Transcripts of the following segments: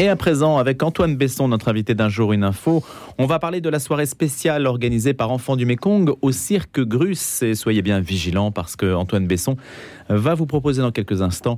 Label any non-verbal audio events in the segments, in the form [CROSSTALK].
Et à présent, avec Antoine Besson, notre invité d'un jour, une info, on va parler de la soirée spéciale organisée par Enfants du Mékong au cirque Grus. Et soyez bien vigilants parce que Antoine Besson va vous proposer dans quelques instants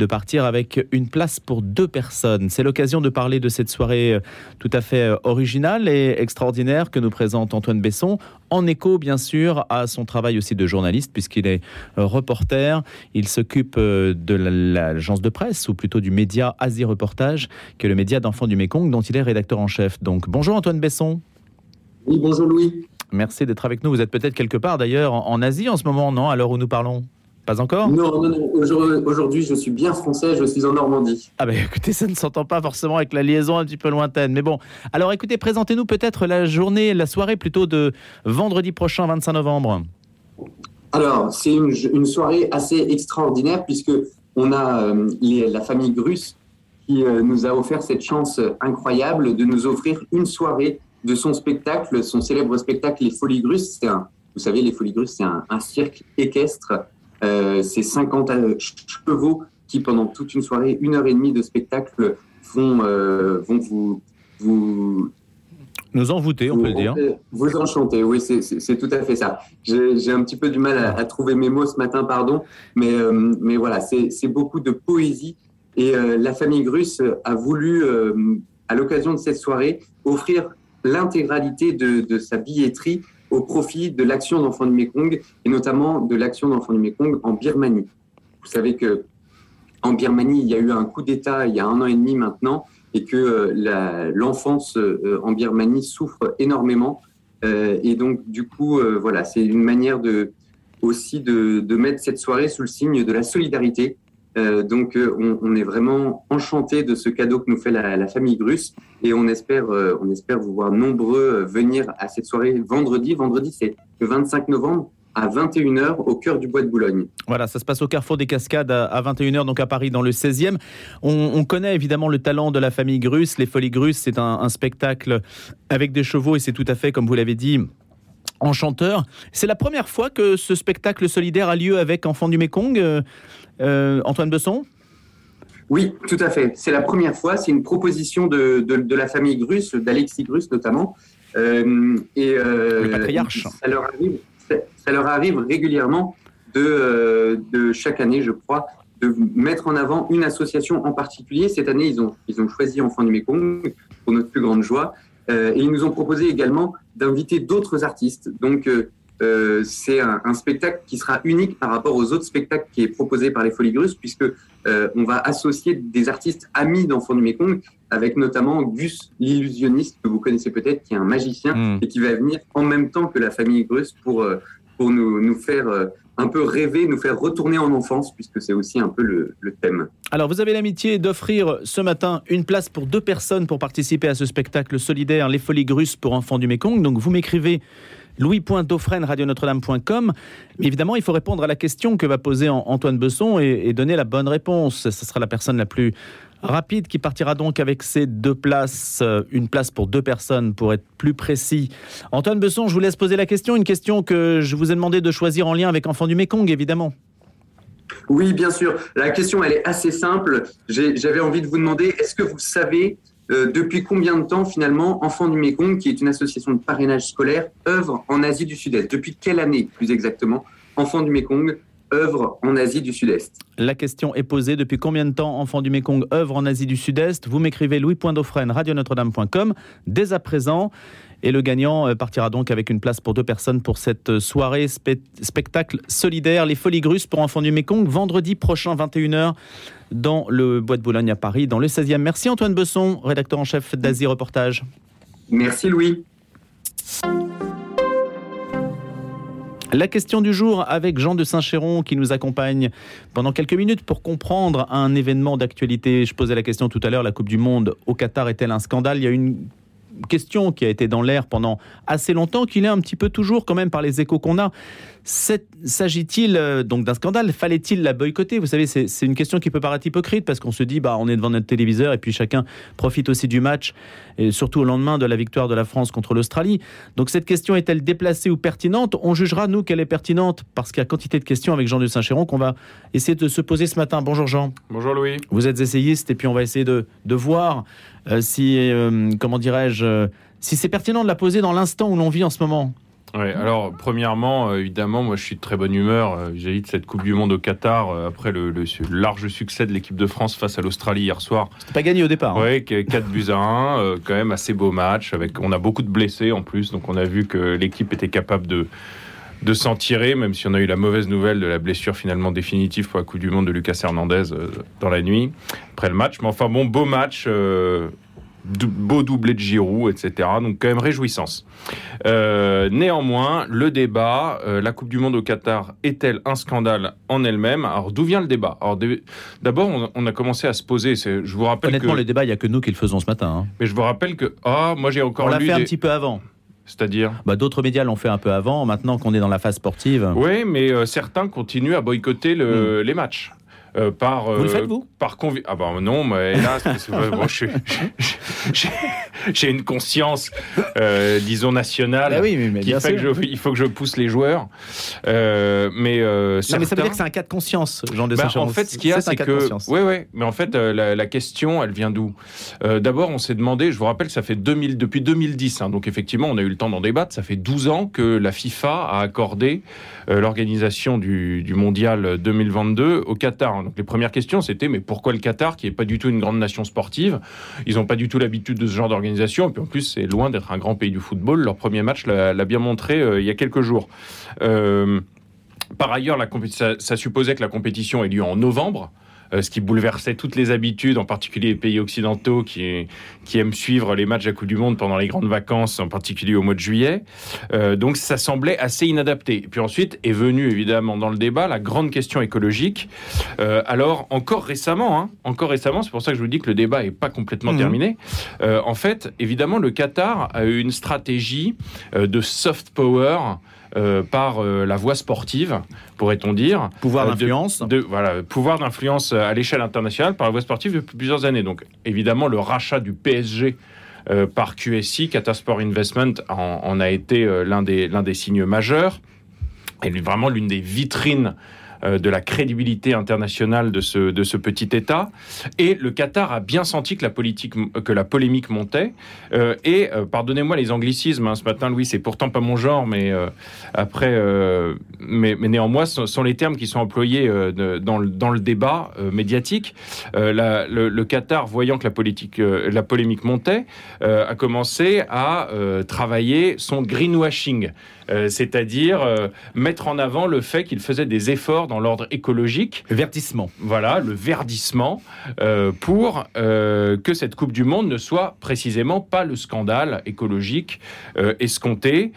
de partir avec une place pour deux personnes. C'est l'occasion de parler de cette soirée tout à fait originale et extraordinaire que nous présente Antoine Besson, en écho bien sûr à son travail aussi de journaliste puisqu'il est euh, reporter. Il s'occupe de l'agence de presse ou plutôt du média Asie Reportage qui est le média d'enfants du Mékong dont il est rédacteur en chef. Donc bonjour Antoine Besson. Oui, bonjour Louis. Merci d'être avec nous. Vous êtes peut-être quelque part d'ailleurs en Asie en ce moment, non? À l'heure où nous parlons pas encore Non, non, non. Aujourd'hui, je suis bien français, je suis en Normandie. Ah ben écoutez, ça ne s'entend pas forcément avec la liaison un petit peu lointaine. Mais bon, alors écoutez, présentez-nous peut-être la journée, la soirée plutôt de vendredi prochain, 25 novembre. Alors, c'est une, soirée assez extraordinaire puisque on a euh, la famille Grus qui euh, nous a offert cette chance incroyable de nous offrir une soirée de son spectacle, son célèbre spectacle Les Folies Grus. Un, vous savez, Les Folies Grus, c'est un, un cirque équestre euh, ces 50 euh, chevaux qui, pendant toute une soirée, une heure et demie de spectacle, vont, euh, vont vous, vous nous envoûter, on peut le dire. Vous enchanter, oui, c'est tout à fait ça. J'ai un petit peu du mal à, trouver mes mots ce matin, pardon, mais, mais voilà, c'est beaucoup de poésie. Et la famille Grus a voulu, à l'occasion de cette soirée, offrir l'intégralité de, de, sa billetterie au profit de l'action d'enfants du Mekong et notamment de l'action d'enfants du Mekong en Birmanie. Vous savez que en Birmanie, il y a eu un coup d'État il y a un an et demi maintenant et que euh, l'enfance euh, en Birmanie souffre énormément. Euh, et donc, du coup, voilà, c'est une manière de, aussi de, de, mettre cette soirée sous le signe de la solidarité euh, donc, euh, on, est vraiment enchanté de ce cadeau que nous fait la, famille Grus et on espère, euh, on espère vous voir nombreux venir à cette soirée vendredi. Vendredi, c'est le 25 novembre à 21h au cœur du bois de Boulogne. Voilà, ça se passe au Carrefour des Cascades à 21h, donc à Paris, dans le 16e. On, connaît évidemment le talent de la famille Grus. Les Folies Grus, c'est un, spectacle avec des chevaux et c'est tout à fait, comme vous l'avez dit, enchanteur. C'est la première fois que ce spectacle solidaire a lieu avec Enfants du Mékong. Euh, Antoine Besson? Oui, tout à fait. C'est la première fois. C'est une proposition de, de, la famille Grus, d'Alexis Grus notamment. Euh, et euh, le patriarche. Ça leur arrive, ça leur arrive régulièrement de, de chaque année, je crois, de mettre en avant une association en particulier. Cette année, ils ont, ils ont choisi Enfants du Mékong pour notre plus grande joie. Et ils nous ont proposé également d'inviter d'autres artistes. Donc, euh, c'est un, spectacle qui sera unique par rapport aux autres spectacles qui est proposé par les Folies Grusses, puisque euh, on va associer des artistes amis d'Enfants du Mékong, avec notamment Gus l'illusionniste, que vous connaissez peut-être, qui est un magicien, hmm. et qui va venir en même temps que la famille Grusse pour, euh, pour nous, nous faire un peu rêver, nous faire retourner en enfance, puisque c'est aussi un peu le, thème. Alors, vous avez l'amitié d'offrir ce matin une place pour deux personnes pour participer à ce spectacle solidaire, Les Folies Grusses pour enfants du Mékong. Donc, vous m'écrivez louis.dauphren, radionotre-dame.com. Mais évidemment, il faut répondre à la question que va poser Antoine Besson et, donner la bonne réponse. Ce sera la personne la plus rapide qui partira donc avec ces deux places, euh, une place pour deux personnes pour être plus précis. Antoine Besson, je vous laisse poser la question, une question que je vous ai demandé de choisir en lien avec Enfants du Mékong, évidemment. Oui, bien sûr. La question, elle est assez simple. J'avais envie de vous demander, est-ce que vous savez euh, depuis combien de temps finalement Enfants du Mékong, qui est une association de parrainage scolaire, œuvre en Asie du Sud-Est? Depuis quelle année plus exactement Enfants du Mékong œuvre en Asie du Sud-Est La question est posée depuis combien de temps Enfants du Mékong œuvre en Asie du Sud-Est? Vous m'écrivez louis.dauphren, radionotre-dame.com dès à présent. Et le gagnant euh, partira donc avec une place pour deux personnes pour cette soirée spectacle solidaire Les Folies Grusses pour enfants du Mékong, vendredi prochain 21h dans le Bois de Boulogne à Paris, dans le 16e. Merci Antoine Besson, rédacteur en chef d'Asie Reportage. Merci Louis. La question du jour avec Jean de Saint-Chéron qui nous accompagne pendant quelques minutes pour comprendre un événement d'actualité. Je posais la question tout à l'heure, la Coupe du Monde au Qatar est-elle un scandale? Y a une question qui a été dans l'air pendant assez longtemps, qu'il est un petit peu toujours quand même par les échos qu'on a. S'agit-il euh, donc d'un scandale? Fallait-il la boycotter? Vous savez, c'est une question qui peut paraître hypocrite parce qu'on se dit, bah, on est devant notre téléviseur et puis chacun profite aussi du match, et surtout au lendemain de la victoire de la France contre l'Australie. Donc cette question est-elle déplacée ou pertinente? On jugera, nous, qu'elle est pertinente parce qu'il y a quantité de questions avec Jean de Saint-Chéron qu'on va essayer de se poser ce matin. Bonjour Jean. Bonjour Louis. Vous êtes essayiste et puis on va essayer de, de voir si, euh, comment dirais-je, si c'est pertinent de la poser dans l'instant où l'on vit en ce moment. Ouais, alors, premièrement, euh, évidemment, moi je suis de très bonne humeur. Euh, J'ai de cette Coupe du Monde au Qatar euh, après le, large succès de l'équipe de France face à l'Australie hier soir. C'était pas gagné au départ. Hein. Oui, 4 buts à 1, quand même assez beau match. Avec, on a beaucoup de blessés en plus, donc on a vu que l'équipe était capable de, de s'en tirer, même si on a eu la mauvaise nouvelle de la blessure finalement définitive pour la Coupe du Monde de Lucas Hernandez dans la nuit, après le match. Mais enfin, bon, beau match beau doublé de Giroud, etc. Donc quand même réjouissance. Euh, néanmoins, le débat, euh, la Coupe du Monde au Qatar est-elle un scandale en elle-même? Alors d'où vient le débat? Alors d'abord, on, a commencé à se poser. Je vous rappelle honnêtement, le débat, il y a que nous qui le faisons ce matin. Hein. Mais je vous rappelle que ah, moi j'ai encore on l'a fait un petit peu avant. C'est-à-dire bah, D'autres médias l'ont fait un peu avant, maintenant qu'on est dans la phase sportive. Oui, mais euh, certains continuent à boycotter le, hmm. les matchs. Euh, par. vous le euh, faites, vous Par convi Ah, bah non, mais hélas, j'ai une conscience, euh, disons, nationale bah oui, mais, qui fait qu'il faut que je pousse les joueurs. mais, non, mais ça veut dire que c'est un cas de conscience, Jean de bah, En fait, ce qu'il y a, c'est que. Oui, oui, mais en fait, la, question, elle vient d'où? D'abord, on s'est demandé, je vous rappelle, ça fait 2000, depuis 2010, hein, donc effectivement, on a eu le temps d'en débattre, ça fait 12 ans que la FIFA a accordé l'organisation du, du mondial 2022 au Qatar. Donc les premières questions, c'était mais pourquoi le Qatar, qui n'est pas du tout une grande nation sportive? Ils n'ont pas du tout l'habitude de ce genre d'organisation. Et puis en plus, c'est loin d'être un grand pays du football. Leur premier match l'a bien montré euh, il y a quelques jours. Euh, par ailleurs, ça, ça, supposait que la compétition ait lieu en novembre. Euh, ce qui bouleversait toutes les habitudes, en particulier les pays occidentaux qui, qui aiment suivre les matchs à Coupe du Monde pendant les grandes vacances, en particulier au mois de juillet. Euh, donc ça semblait assez inadapté. Et puis ensuite est venue évidemment dans le débat la grande question écologique. Euh, alors encore récemment, hein, encore récemment, c'est pour ça que je vous dis que le débat n'est pas complètement mmh. terminé. en fait, évidemment, le Qatar a eu une stratégie de soft power euh, par euh, la voie sportive, pourrait-on dire. Pouvoir euh, d'influence. voilà, pouvoir d'influence à l'échelle internationale par la voie sportive depuis plusieurs années. Donc évidemment, le rachat du PSG par QSI, Qatar Sport Investment, en, a été l'un des, des signes majeurs et vraiment l'une des vitrines de la crédibilité internationale de ce, de ce petit État. Et le Qatar a bien senti que la, politique, que la polémique montait. Euh, et euh, pardonnez-moi les anglicismes, hein, ce matin, Louis, c'est pourtant pas mon genre, mais après, mais, mais, néanmoins, ce sont les termes qui sont employés dans, le, dans le débat médiatique. le, le, Qatar, voyant que la, politique, la polémique montait, a commencé à travailler son greenwashing. Euh, c'est-à-dire euh, mettre en avant le fait qu'il faisait des efforts dans l'ordre écologique. Le verdissement. Voilà, le verdissement, euh, pour que cette Coupe du Monde ne soit précisément pas le scandale écologique escompté.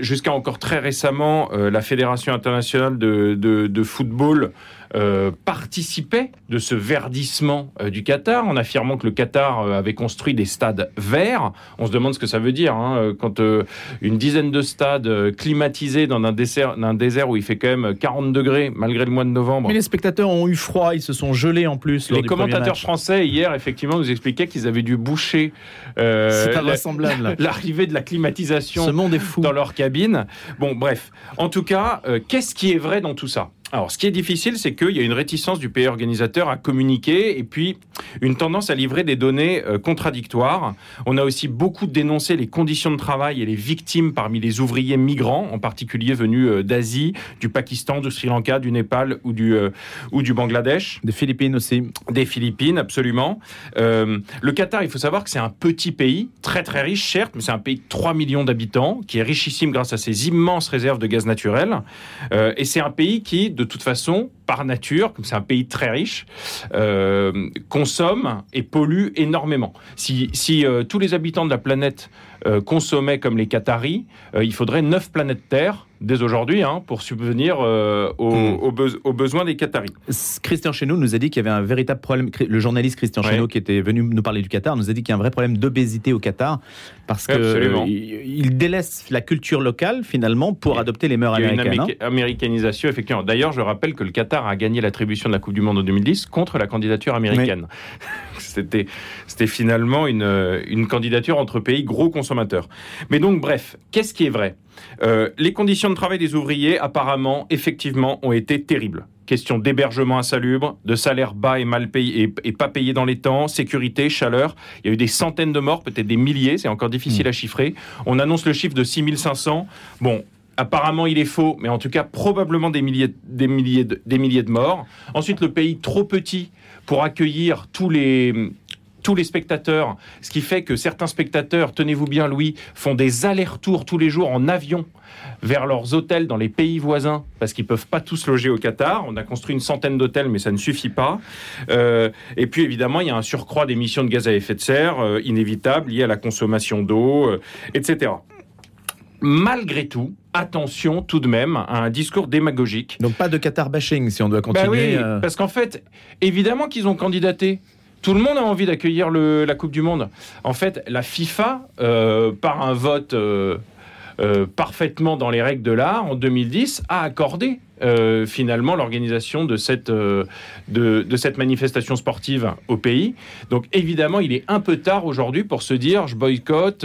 Jusqu'à encore très récemment, la Fédération internationale de, de football euh, participait de ce verdissement euh, du Qatar en affirmant que le Qatar euh, avait construit des stades verts. On se demande ce que ça veut dire hein, quand une dizaine de stades climatisés dans un désert, un désert où il fait quand même 40 degrés malgré le mois de novembre. Mais les spectateurs ont eu froid, ils se sont gelés en plus. Les commentateurs français hier effectivement nous expliquaient qu'ils avaient dû boucher [LAUGHS] l'arrivée de la climatisation Ce monde est fou. dans leur cabine. Bon bref, en tout cas, qu'est-ce qui est vrai dans tout ça? Alors, ce qui est difficile, c'est qu'il y a une réticence du pays organisateur à communiquer et puis une tendance à livrer des données euh, contradictoires. On a aussi beaucoup dénoncé les conditions de travail et les victimes parmi les ouvriers migrants, en particulier venus euh, d'Asie, du Pakistan, du Sri Lanka, du Népal ou du, euh, ou du Bangladesh. Des Philippines aussi. Des Philippines, absolument. le Qatar, il faut savoir que c'est un petit pays, très très riche, certes, mais c'est un pays de 3 millions d'habitants, qui est richissime grâce à ses immenses réserves de gaz naturel. et c'est un pays qui, de toute façon, par nature, comme c'est un pays très riche, euh, consomme et pollue énormément. Si, si tous les habitants de la planète consommaient comme les Qataris, il faudrait 9 planètes Terre dès aujourd'hui hein, pour subvenir euh, hmm. aux, besoins des Qataris. Christian Cheneau nous a dit qu'il y avait un véritable problème. Le journaliste Christian Cheneau, qui était venu nous parler du Qatar, nous a dit qu'il y a un vrai problème d'obésité au Qatar parce qu'il il délaisse la culture locale finalement pour adopter les mœurs américaines. Il y a une hein. américanisation, effectivement. D'ailleurs, je rappelle que le Qatar a gagné l'attribution de la Coupe du Monde en 2010 contre la candidature américaine. [LAUGHS] C'était finalement une, une candidature entre pays gros consommateurs. Mais donc, bref, qu'est-ce qui est vrai? Euh, les conditions de travail des ouvriers, apparemment, effectivement, ont été terribles. Question d'hébergement insalubre, de salaire bas et mal payé et, pas payé dans les temps, sécurité, chaleur. Il y a eu des centaines de morts, peut-être des milliers, c'est encore difficile hmm. à chiffrer. On annonce le chiffre de 6500. Bon, apparemment il est faux, mais en tout cas probablement des milliers, des milliers, des milliers de morts. Ensuite, le pays trop petit pour accueillir tous les, tous les spectateurs, ce qui fait que certains spectateurs, tenez-vous bien Louis, font des allers-retours tous les jours en avion vers leurs hôtels dans les pays voisins parce qu'ils peuvent pas tous loger au Qatar. On a construit une centaine d'hôtels, mais ça ne suffit pas. Euh, et puis évidemment, il y a un surcroît d'émissions de gaz à effet de serre euh, inévitable lié à la consommation d'eau, euh, etc. Malgré tout, attention tout de même à un discours démagogique. Donc pas de Qatar bashing si on doit bah continuer. oui, parce qu'en fait, évidemment qu'ils ont candidaté. Tout le monde a envie d'accueillir la Coupe du Monde. En fait, la FIFA, euh, par un vote euh, euh, parfaitement dans les règles de l'art, en 2010, a accordé finalement l'organisation de cette, de, cette manifestation sportive au pays. Donc évidemment, il est un peu tard aujourd'hui pour se dire je boycotte,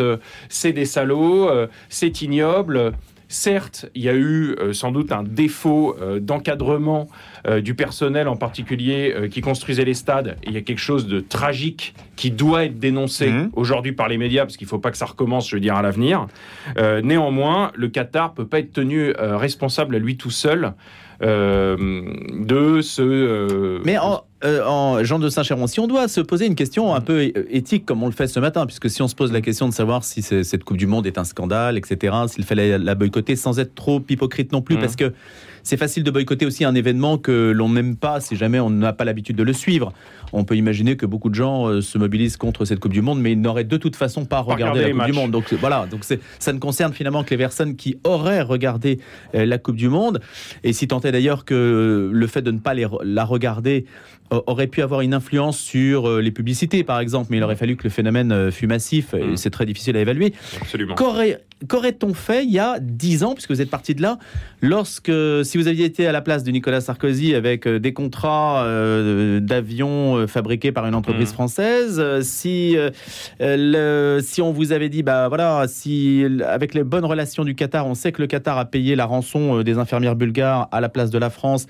c'est des salauds, c'est ignoble. Certes, il y a eu sans doute un défaut d'encadrement euh, du personnel en particulier euh, qui construisait les stades. il y a quelque chose de tragique qui doit être dénoncé mmh. aujourd'hui par les médias, parce qu'il ne faut pas que ça recommence, je veux dire, à l'avenir. Euh, néanmoins, le Qatar peut pas être tenu responsable à lui tout seul de ce... Mais en, Jean de Saint-Chéron, si on doit se poser une question un peu éthique comme on le fait ce matin, puisque si on se pose la question de savoir si cette Coupe du Monde est un scandale, etc., s'il fallait la boycotter sans être trop hypocrite non plus, mmh. parce que c'est facile de boycotter aussi un événement que l'on n'aime pas si jamais on n'a pas l'habitude de le suivre. On peut imaginer que beaucoup de gens euh, se mobilisent contre cette Coupe du Monde, mais ils n'auraient de toute façon pas regardé la Coupe du Monde. Donc voilà, donc ça ne concerne finalement que les personnes qui auraient regardé euh, la Coupe du Monde. Et si tant est d'ailleurs que le fait de ne pas la regarder euh, aurait pu avoir une influence sur les publicités, par exemple, mais il aurait fallu que le phénomène fût massif, et mm. c'est très difficile à évaluer. Absolument. Qu'aurait-on fait il y a 10 ans, puisque vous êtes parti de là, lorsque, si vous aviez été à la place de Nicolas Sarkozy avec euh, des contrats euh, d'avions euh, fabriqués par une entreprise mmh. française, si, si on vous avait dit, bah voilà, si avec les bonnes relations du Qatar, on sait que le Qatar a payé la rançon des infirmières bulgares à la place de la France,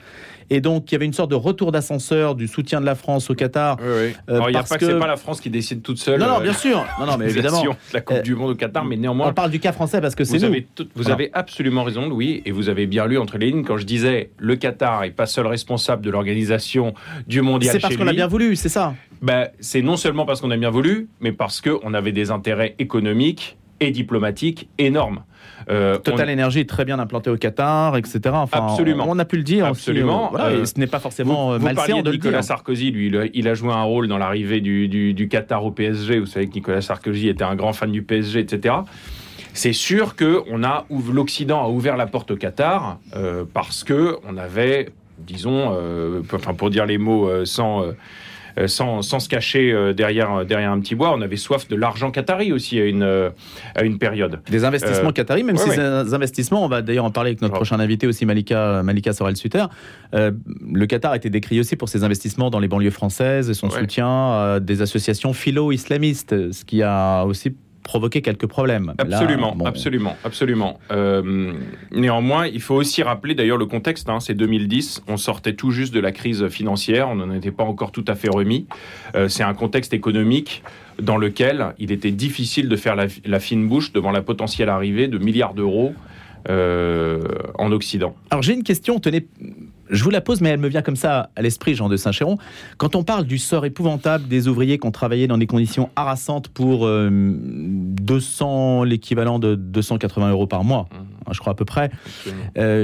et donc, il y avait une sorte de retour d'ascenseur du soutien de la France au Qatar. Oui, oui. il n'y a pas que, c'est pas la France qui décide toute seule. Non, non, bien sûr. Non, non, mais [LAUGHS] évidemment. La Coupe du Monde au Qatar, mais néanmoins. On parle du cas français parce que c'est vous nous. Avez vous avez absolument raison, Louis, et vous avez bien lu entre les lignes quand je disais le Qatar est pas seul responsable de l'organisation du mondial. C'est parce qu'on a bien voulu, c'est ça. Ben, c'est non seulement parce qu'on a bien voulu, mais parce qu'on avait des intérêts économiques et diplomatiques énormes. Euh, Total Energy est très bien implanté au Qatar, etc. Enfin, Absolument. On, a pu le dire. Absolument. Euh, et ce n'est pas forcément vous, malsain de, Nicolas Sarkozy, lui, il a, joué un rôle dans l'arrivée du, du, Qatar au PSG. Vous savez que Nicolas Sarkozy était un grand fan du PSG, etc. C'est sûr que on a l'Occident a ouvert la porte au Qatar euh, parce que on avait, disons, enfin pour dire les mots sans euh, sans, se cacher euh, derrière, derrière un petit bois. On avait soif de l'argent qatari aussi à une, euh, à une période. Des investissements qataris, même si ces investissements, on va d'ailleurs en parler avec notre prochain invité aussi, Malika, Malika Sorel-Suter. le Qatar a été décrit aussi pour ses investissements dans les banlieues françaises et son soutien à des associations philo-islamistes, ce qui a aussi provoquer quelques problèmes. Absolument, absolument, absolument. Euh, néanmoins, il faut aussi rappeler d'ailleurs le contexte. Hein, c'est 2010, on sortait tout juste de la crise financière, on n'en était pas encore tout à fait remis. Euh, c'est un contexte économique dans lequel il était difficile de faire la, fine bouche devant la potentielle arrivée de milliards d'euros euh, en Occident. Alors j'ai une question, tenez, je vous la pose, mais elle me vient comme ça à l'esprit, Jean de Saint-Chéron. Quand on parle du sort épouvantable des ouvriers qui ont travaillé dans des conditions harassantes pour 200, euh, l'équivalent de 280 euros par mois, je crois à peu près,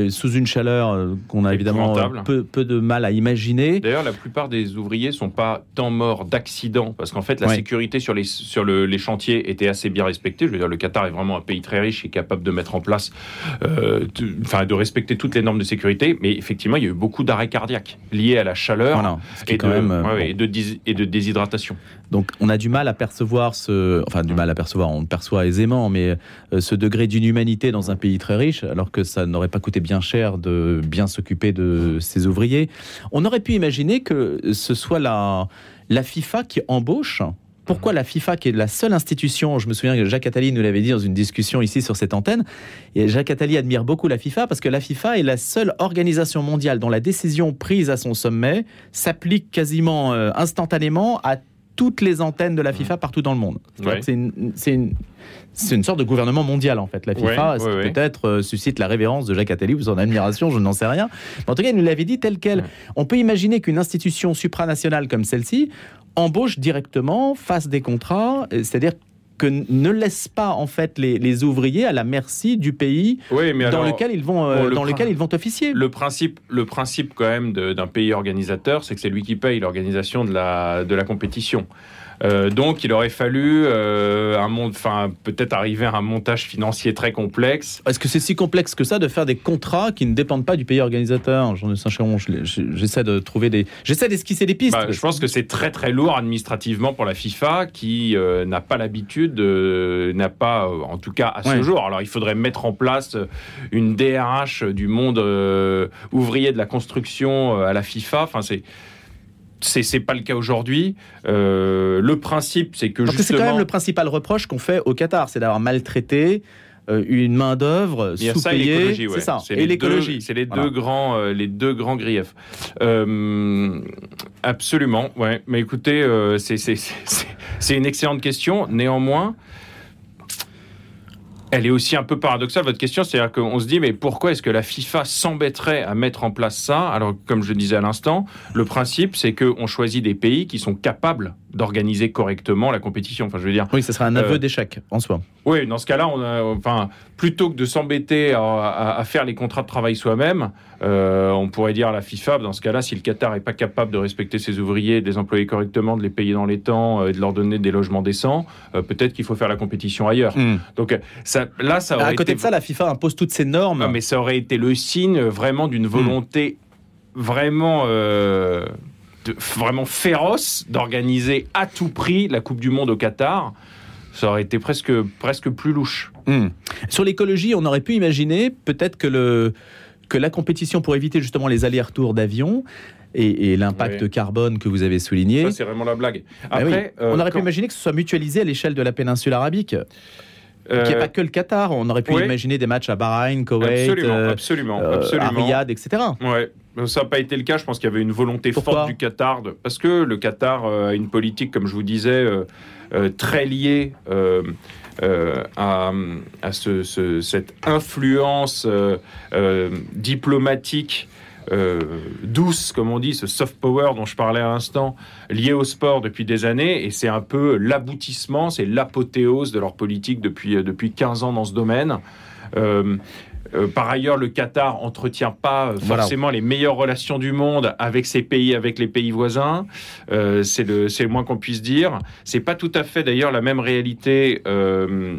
sous une chaleur qu'on a évidemment peu, peu, de mal à imaginer. D'ailleurs, la plupart des ouvriers sont pas tant morts d'accidents, parce qu'en fait, la sécurité sur les sur les chantiers était assez bien respectée. Je veux dire, le Qatar est vraiment un pays très riche et capable de mettre en place, enfin, de respecter toutes les normes de sécurité. Mais effectivement, il y a eu beaucoup d'arrêts cardiaques liés à la chaleur et, de, même, et, de, et de déshydratation. Donc on a du mal à percevoir ce, enfin du mal à percevoir, on le perçoit aisément, mais euh, ce degré d'inhumanité dans un pays très riche, alors que ça n'aurait pas coûté bien cher de bien s'occuper de ses ouvriers. On aurait pu imaginer que ce soit la, la FIFA qui embauche pourquoi la FIFA, qui est la seule institution, je me souviens que Jacques Attali nous l'avait dit dans une discussion ici sur cette antenne, et Jacques Attali admire beaucoup la FIFA parce que la FIFA est la seule organisation mondiale dont la décision prise à son sommet s'applique quasiment euh, instantanément à toutes les antennes de la FIFA partout dans le monde. C'est une, une, sorte de gouvernement mondial en fait. La FIFA, peut-être euh, suscite la révérence de Jacques Attali ou son admiration, je n'en sais rien. en tout cas, il nous l'avait dit tel quel. On peut imaginer qu'une institution supranationale comme celle-ci embauche directement, fasse des contrats, c'est-à-dire que ne laisse pas en fait les, ouvriers à la merci du pays dans lequel ils vont euh, dans lequel ils vont officier. Le principe, le principe quand même d'un pays organisateur, c'est que c'est lui qui paye l'organisation de la de la compétition. Euh, donc, il aurait fallu euh, un enfin peut-être arriver à un montage financier très complexe. Est-ce que c'est si complexe que ça de faire des contrats qui ne dépendent pas du pays organisateur Jean de Saint-Chéron, j'essaie de trouver des, j'essaie d'esquisser des pistes. Bah, je pense que c'est très très lourd administrativement pour la FIFA qui euh, n'a pas l'habitude, n'a pas, en tout cas à ce jour. Alors, il faudrait mettre en place une DRH du monde ouvrier de la construction à la FIFA. Enfin, c'est c'est pas le cas aujourd'hui. Euh, le principe, c'est que justement... c'est quand même le principal reproche qu'on fait au Qatar, c'est d'avoir maltraité euh, une main d'œuvre sous-payée. C'est ça. Et l'écologie. C'est les deux grands, euh, les deux grands griefs. absolument. Ouais. Mais écoutez, c'est une excellente question. Néanmoins. Elle est aussi un peu paradoxale, votre question. C'est-à-dire qu'on se dit, mais pourquoi est-ce que la FIFA s'embêterait à mettre en place ça? Alors, comme je le disais à l'instant, le principe, c'est qu'on choisit des pays qui sont capables d'organiser correctement la compétition. Enfin, je veux dire. Oui, ce serait un aveu euh, d'échec en soi. Oui, dans ce cas-là, on enfin, plutôt que de s'embêter à, faire les contrats de travail soi-même, euh, on pourrait dire à la FIFA, dans ce cas-là, si le Qatar n'est pas capable de respecter ses ouvriers, de les employer correctement, de les payer dans les temps euh, et de leur donner des logements décents, peut-être qu'il faut faire la compétition ailleurs. Hmm. Donc ça, là, ça aurait À côté de ça, la FIFA impose toutes ces normes. mais ça aurait été le signe vraiment d'une hmm. volonté vraiment vraiment féroce d'organiser à tout prix la Coupe du Monde au Qatar. Ça aurait été presque, presque plus louche. Hmm. Sur l'écologie, on aurait pu imaginer peut-être que, le, que la compétition pour éviter justement les allers-retours d'avions et, l'impact carbone que vous avez souligné. Ça, c'est vraiment la blague. Ah Après, on aurait euh, pu imaginer que ce soit mutualisé à l'échelle de la péninsule arabique. Euh, qui n'est pas que le Qatar. On aurait pu imaginer des matchs à Bahreïn, Koweït, absolument, euh, absolument, absolument. à Riyad, etc. Ouais. Ça n'a pas été le cas. Je pense qu'il y avait une volonté forte du Qatar. parce que le Qatar euh, a une politique, comme je vous disais, très liée à, à ce, cette influence diplomatique euh, douce, comme on dit, ce soft power dont je parlais à l'instant, lié au sport depuis des années, et c'est un peu l'aboutissement, c'est l'apothéose de leur politique depuis, euh, depuis 15 ans dans ce domaine. Euh, par ailleurs, le Qatar entretient pas euh, forcément les meilleures relations du monde avec ses pays, avec les pays voisins. Euh, c'est le, le moins qu'on puisse dire. C'est pas tout à fait d'ailleurs la même réalité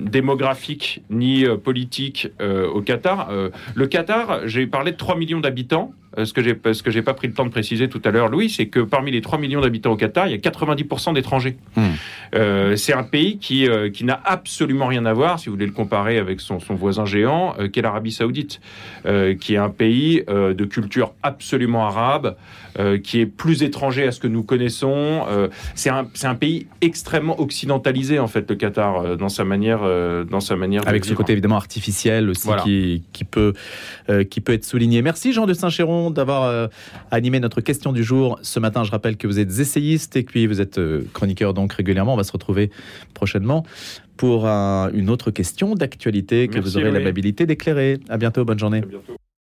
démographique ni politique au Qatar. le Qatar, j'ai parlé de 3 millions d'habitants. Ce que j'ai, ce que j'ai pas pris le temps de préciser tout à l'heure, Louis, c'est que parmi les 3 millions d'habitants au Qatar, il y a 90% d'étrangers. Hmm. c'est un pays qui, qui n'a absolument rien à voir, si vous voulez le comparer avec son, son voisin géant, qu'est l'Arabie Saoudite, euh, qui est un pays euh, de culture absolument arabe, euh, qui est plus étranger à ce que nous connaissons. c'est un, un, pays extrêmement occidentalisé en fait, le Qatar, dans sa manière, dans sa manière. Avec ce côté évidemment artificiel aussi qui, qui, peut, qui peut être souligné. Merci Jean de Saint-Chéron d'avoir animé notre question du jour ce matin. Je rappelle que vous êtes essayiste et puis vous êtes chroniqueur donc régulièrement. On va se retrouver prochainement pour une autre question d'actualité que vous aurez l'amabilité d'éclairer. À bientôt, bonne journée.